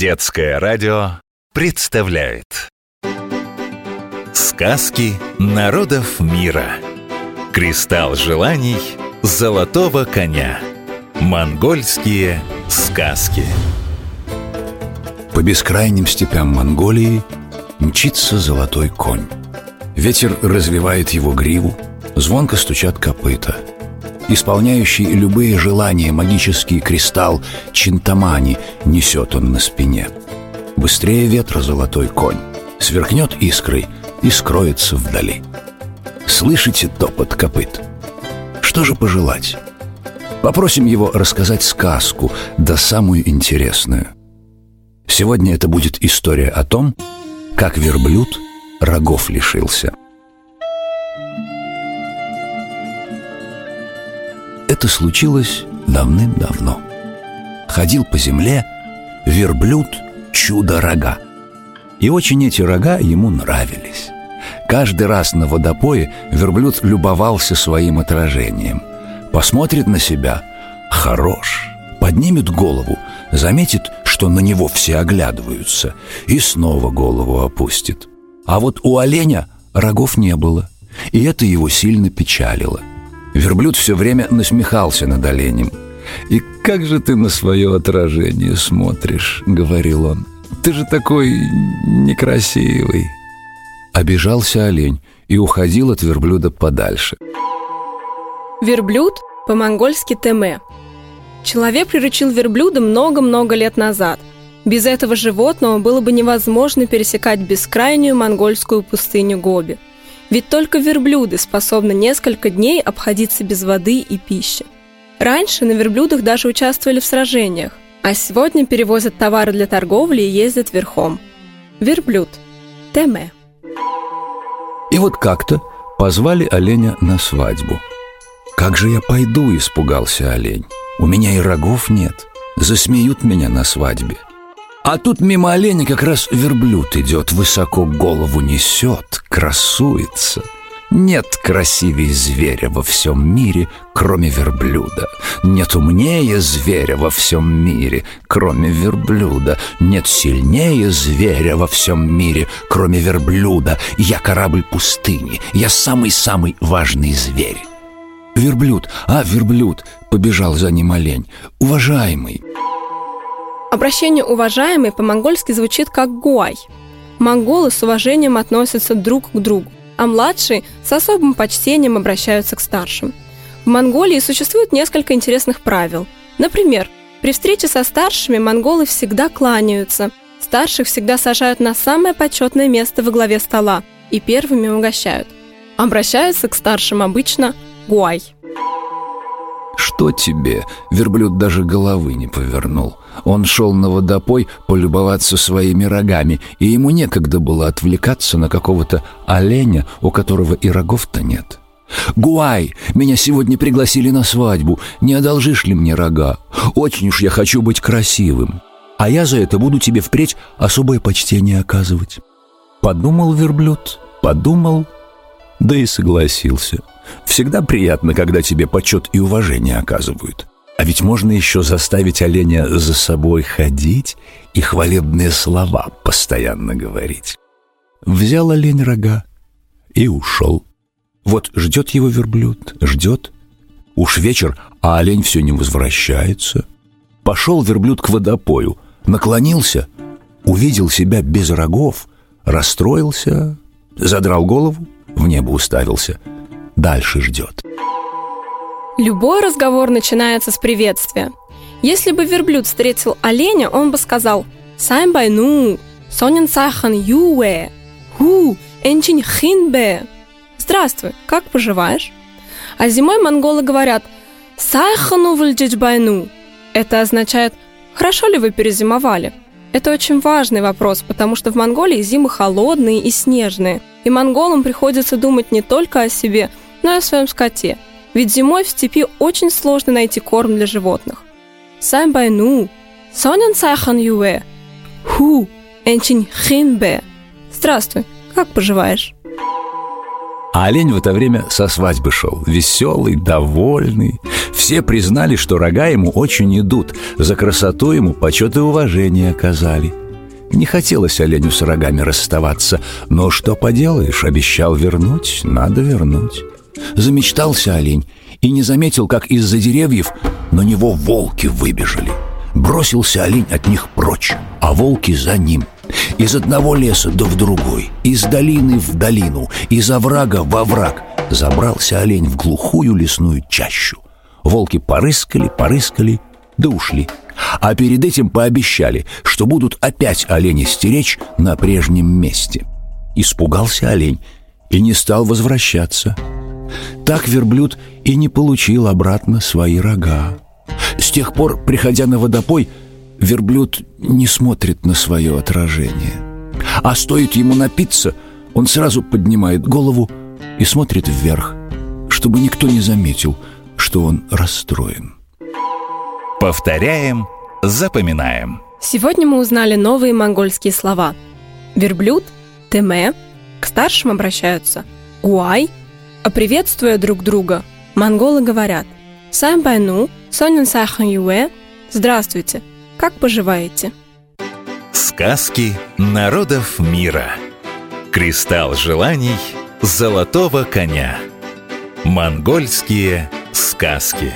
Детское радио представляет Сказки народов мира Кристалл желаний золотого коня Монгольские сказки По бескрайним степям Монголии мчится золотой конь. Ветер развивает его гриву, звонко стучат копыта. Исполняющий любые желания магический кристалл Чинтамани несет он на спине. Быстрее ветра золотой конь, сверкнет искрой и скроется вдали. Слышите топот копыт? Что же пожелать? Попросим его рассказать сказку, да самую интересную. Сегодня это будет история о том, как верблюд рогов лишился. Это случилось давным-давно. Ходил по земле верблюд чудо-рога. И очень эти рога ему нравились. Каждый раз на водопое верблюд любовался своим отражением. Посмотрит на себя – хорош. Поднимет голову, заметит, что на него все оглядываются, и снова голову опустит. А вот у оленя рогов не было, и это его сильно печалило. Верблюд все время насмехался над оленем. «И как же ты на свое отражение смотришь?» — говорил он. «Ты же такой некрасивый». Обижался олень и уходил от верблюда подальше. Верблюд по-монгольски теме. Человек приручил верблюда много-много лет назад. Без этого животного было бы невозможно пересекать бескрайнюю монгольскую пустыню Гоби. Ведь только верблюды способны несколько дней обходиться без воды и пищи. Раньше на верблюдах даже участвовали в сражениях, а сегодня перевозят товары для торговли и ездят верхом. Верблюд. Теме. И вот как-то позвали оленя на свадьбу. «Как же я пойду?» – испугался олень. «У меня и рогов нет. Засмеют меня на свадьбе». А тут мимо оленя как раз верблюд идет, высоко голову несет, красуется. Нет красивее зверя во всем мире, кроме верблюда. Нет умнее зверя во всем мире, кроме верблюда. Нет сильнее зверя во всем мире, кроме верблюда. Я корабль пустыни, я самый-самый важный зверь. Верблюд, а, верблюд, побежал за ним олень. Уважаемый, Обращение «уважаемый» по-монгольски звучит как «гуай». Монголы с уважением относятся друг к другу, а младшие с особым почтением обращаются к старшим. В Монголии существует несколько интересных правил. Например, при встрече со старшими монголы всегда кланяются, старших всегда сажают на самое почетное место во главе стола и первыми угощают. Обращаются к старшим обычно «гуай». «Что тебе?» Верблюд даже головы не повернул. Он шел на водопой полюбоваться своими рогами, и ему некогда было отвлекаться на какого-то оленя, у которого и рогов-то нет. «Гуай, меня сегодня пригласили на свадьбу. Не одолжишь ли мне рога? Очень уж я хочу быть красивым. А я за это буду тебе впредь особое почтение оказывать». Подумал верблюд, подумал, да и согласился. Всегда приятно, когда тебе почет и уважение оказывают. А ведь можно еще заставить оленя за собой ходить и хвалебные слова постоянно говорить. Взял олень рога и ушел. Вот ждет его верблюд, ждет. Уж вечер, а олень все не возвращается. Пошел верблюд к водопою, наклонился, увидел себя без рогов, расстроился, задрал голову, в небо уставился, дальше ждет. Любой разговор начинается с приветствия. Если бы верблюд встретил оленя, он бы сказал «Сайн байна уу, сонин сайхан юу, ху, энчин хинбе». Здравствуй, как поживаешь? А зимой монголы говорят «Сайхану байна уу». Это означает «Хорошо ли вы перезимовали?» Это очень важный вопрос, потому что в Монголии зимы холодные и снежные, и монголам приходится думать не только о себе, но и о своем скоте – ведь зимой в степи очень сложно найти корм для животных. Сайн байна уу, сонин сайхан юу, ху, энчин хинбе. Здравствуй, как поживаешь? А олень в это время со свадьбы шел, веселый, довольный. Все признали, что рога ему очень идут, за красоту ему почет и уважение оказали. Не хотелось оленю с рогами расставаться, но что поделаешь, обещал вернуть, надо вернуть. Замечтался олень и не заметил, как из-за деревьев на него волки выбежали. Бросился олень от них прочь, а волки за ним. Из одного леса да в другой, из долины в долину, из оврага во враг забрался олень в глухую лесную чащу. Волки порыскали, порыскали, да ушли. А перед этим пообещали, что будут опять оленя стеречь на прежнем месте. Испугался олень и не стал возвращаться. Так верблюд и не получил обратно свои рога. С тех пор, приходя на водопой, верблюд не смотрит на свое отражение. А стоит ему напиться, он сразу поднимает голову и смотрит вверх, чтобы никто не заметил, что он расстроен. Повторяем, запоминаем. Сегодня мы узнали новые монгольские слова. Верблюд – теме, к старшим обращаются – гуай, а приветствуя друг друга, монголы говорят «Сам байну, сонин сайхан юэ, здравствуйте, как поживаете?» Сказки народов мира. Кристалл желаний золотого коня. Монгольские сказки.